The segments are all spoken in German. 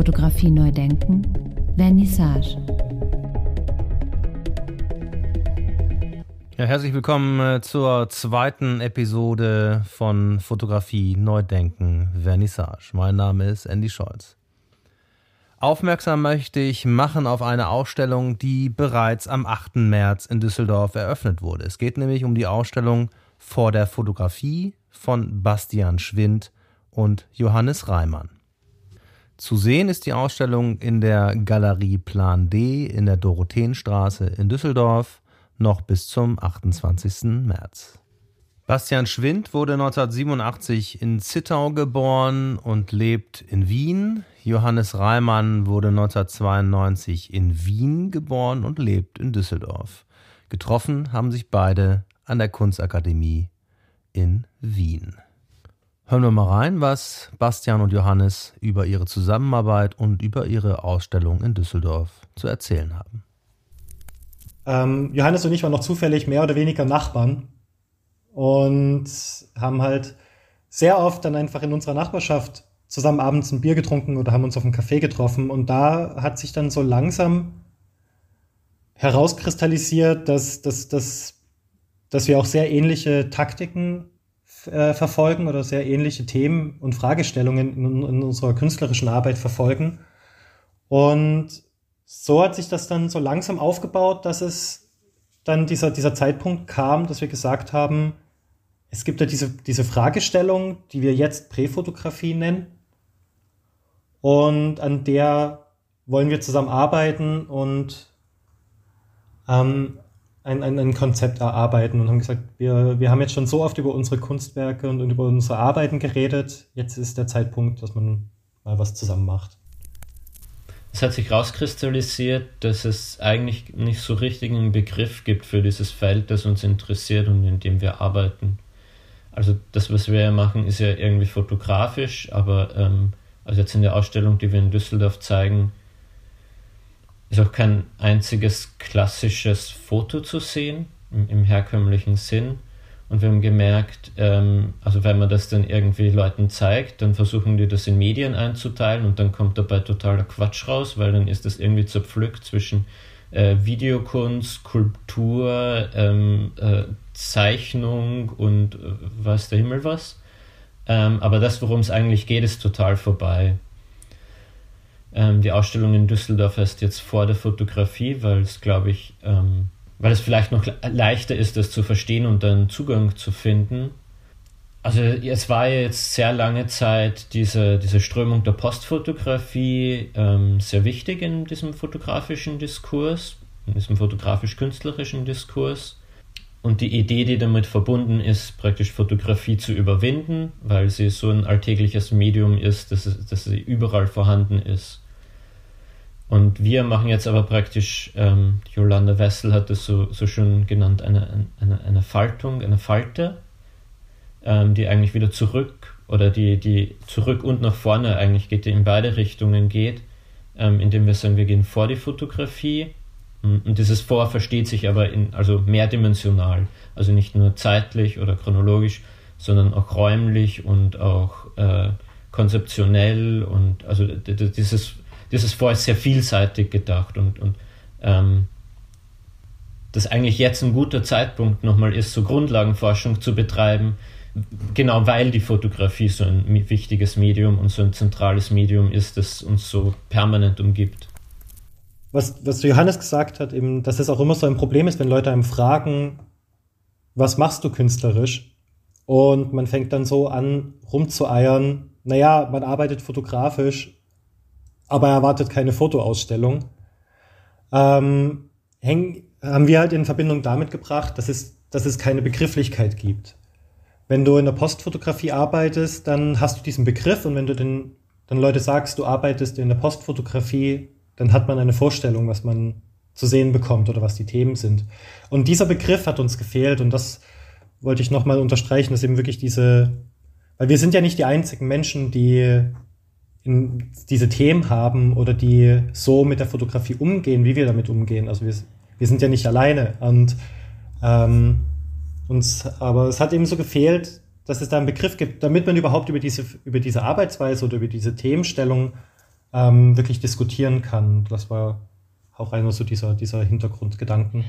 Fotografie neu denken, Vernissage. Ja, herzlich willkommen äh, zur zweiten Episode von Fotografie neu denken, Vernissage. Mein Name ist Andy Scholz. Aufmerksam möchte ich machen auf eine Ausstellung, die bereits am 8. März in Düsseldorf eröffnet wurde. Es geht nämlich um die Ausstellung Vor der Fotografie von Bastian Schwind und Johannes Reimann. Zu sehen ist die Ausstellung in der Galerie Plan D in der Dorotheenstraße in Düsseldorf noch bis zum 28. März. Bastian Schwind wurde 1987 in Zittau geboren und lebt in Wien. Johannes Reimann wurde 1992 in Wien geboren und lebt in Düsseldorf. Getroffen haben sich beide an der Kunstakademie in Wien. Hören wir mal rein, was Bastian und Johannes über ihre Zusammenarbeit und über ihre Ausstellung in Düsseldorf zu erzählen haben. Ähm, Johannes und ich waren noch zufällig mehr oder weniger Nachbarn und haben halt sehr oft dann einfach in unserer Nachbarschaft zusammen abends ein Bier getrunken oder haben uns auf einem Café getroffen und da hat sich dann so langsam herauskristallisiert, dass, dass, dass, dass wir auch sehr ähnliche Taktiken äh, verfolgen oder sehr ähnliche Themen und Fragestellungen in, in unserer künstlerischen Arbeit verfolgen. Und so hat sich das dann so langsam aufgebaut, dass es dann dieser, dieser Zeitpunkt kam, dass wir gesagt haben, es gibt ja diese, diese Fragestellung, die wir jetzt Präfotografie nennen. Und an der wollen wir zusammen arbeiten und ähm, ein, ein, ein Konzept erarbeiten und haben gesagt, wir, wir haben jetzt schon so oft über unsere Kunstwerke und, und über unsere Arbeiten geredet. Jetzt ist der Zeitpunkt, dass man mal was zusammen macht. Es hat sich rauskristallisiert, dass es eigentlich nicht so richtig einen Begriff gibt für dieses Feld, das uns interessiert und in dem wir arbeiten. Also das, was wir ja machen, ist ja irgendwie fotografisch, aber ähm, also jetzt in der Ausstellung, die wir in Düsseldorf zeigen, ist auch kein einziges klassisches Foto zu sehen, im, im herkömmlichen Sinn. Und wir haben gemerkt, ähm, also wenn man das dann irgendwie Leuten zeigt, dann versuchen die das in Medien einzuteilen und dann kommt dabei totaler Quatsch raus, weil dann ist das irgendwie zerpflückt zwischen äh, Videokunst, Kultur, ähm, äh, Zeichnung und äh, weiß der Himmel was. Ähm, aber das, worum es eigentlich geht, ist total vorbei. Ähm, die Ausstellung in Düsseldorf ist jetzt vor der Fotografie, weil es, glaube ich, ähm, weil es vielleicht noch leichter ist, das zu verstehen und dann Zugang zu finden. Also es war jetzt sehr lange Zeit diese, diese Strömung der Postfotografie ähm, sehr wichtig in diesem fotografischen Diskurs, in diesem fotografisch-künstlerischen Diskurs. Und die Idee, die damit verbunden ist, praktisch Fotografie zu überwinden, weil sie so ein alltägliches Medium ist, dass, es, dass sie überall vorhanden ist. Und wir machen jetzt aber praktisch, ähm, Jolanda Wessel hat es so, so schön genannt, eine, eine, eine Faltung, eine Falte, ähm, die eigentlich wieder zurück oder die, die zurück und nach vorne eigentlich geht, die in beide Richtungen geht, ähm, indem wir sagen, wir gehen vor die Fotografie. Und dieses Vor versteht sich aber in, also mehrdimensional, also nicht nur zeitlich oder chronologisch, sondern auch räumlich und auch äh, konzeptionell und also dieses dieses Vor ist sehr vielseitig gedacht und, und ähm, dass eigentlich jetzt ein guter Zeitpunkt nochmal ist, so Grundlagenforschung zu betreiben, genau weil die Fotografie so ein wichtiges Medium und so ein zentrales Medium ist, das uns so permanent umgibt. Was, was Johannes gesagt hat, eben, dass es auch immer so ein Problem ist, wenn Leute einem fragen, was machst du künstlerisch? Und man fängt dann so an, rumzueiern, naja, man arbeitet fotografisch aber er erwartet keine Fotoausstellung. Ähm, häng, haben wir halt in Verbindung damit gebracht, dass es, dass es keine Begrifflichkeit gibt. Wenn du in der Postfotografie arbeitest, dann hast du diesen Begriff und wenn du den, dann Leute sagst, du arbeitest in der Postfotografie, dann hat man eine Vorstellung, was man zu sehen bekommt oder was die Themen sind. Und dieser Begriff hat uns gefehlt und das wollte ich nochmal unterstreichen, dass eben wirklich diese, weil wir sind ja nicht die einzigen Menschen, die diese Themen haben oder die so mit der Fotografie umgehen, wie wir damit umgehen. Also wir, wir sind ja nicht alleine. Und ähm, uns, aber es hat eben so gefehlt, dass es da einen Begriff gibt, damit man überhaupt über diese, über diese Arbeitsweise oder über diese Themenstellung ähm, wirklich diskutieren kann. Das war auch einer so dieser, dieser Hintergrundgedanken.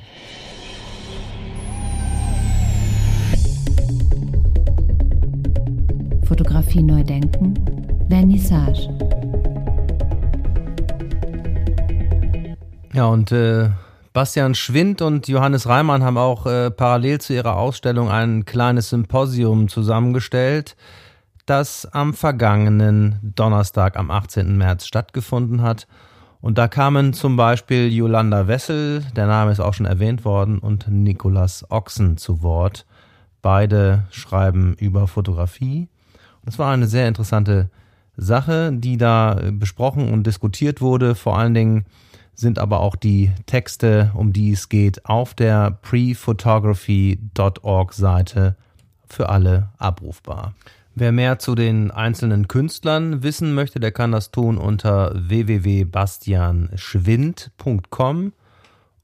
Fotografie neu denken, Vernissage. Ja, und äh, Bastian Schwind und Johannes Reimann haben auch äh, parallel zu ihrer Ausstellung ein kleines Symposium zusammengestellt, das am vergangenen Donnerstag, am 18. März stattgefunden hat. Und da kamen zum Beispiel Yolanda Wessel, der Name ist auch schon erwähnt worden, und Nikolas Ochsen zu Wort. Beide schreiben über Fotografie. Das war eine sehr interessante Sache, die da besprochen und diskutiert wurde. Vor allen Dingen sind aber auch die Texte, um die es geht, auf der prephotography.org Seite für alle abrufbar. Wer mehr zu den einzelnen Künstlern wissen möchte, der kann das tun unter www.bastianschwind.com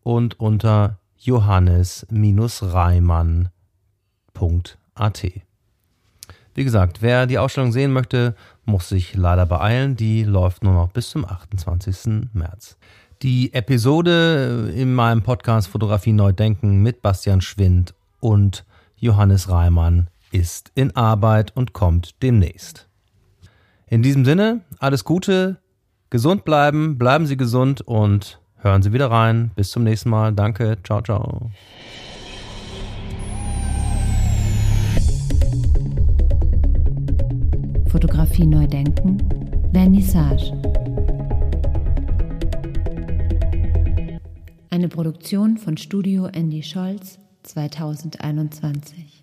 und unter johannes-reimann.at. Wie gesagt, wer die Ausstellung sehen möchte, muss sich leider beeilen. Die läuft nur noch bis zum 28. März. Die Episode in meinem Podcast Fotografie neu denken mit Bastian Schwind und Johannes Reimann ist in Arbeit und kommt demnächst. In diesem Sinne, alles Gute, gesund bleiben, bleiben Sie gesund und hören Sie wieder rein. Bis zum nächsten Mal. Danke. Ciao, ciao. Fotografie neu denken, Vernissage. Eine Produktion von Studio Andy Scholz 2021.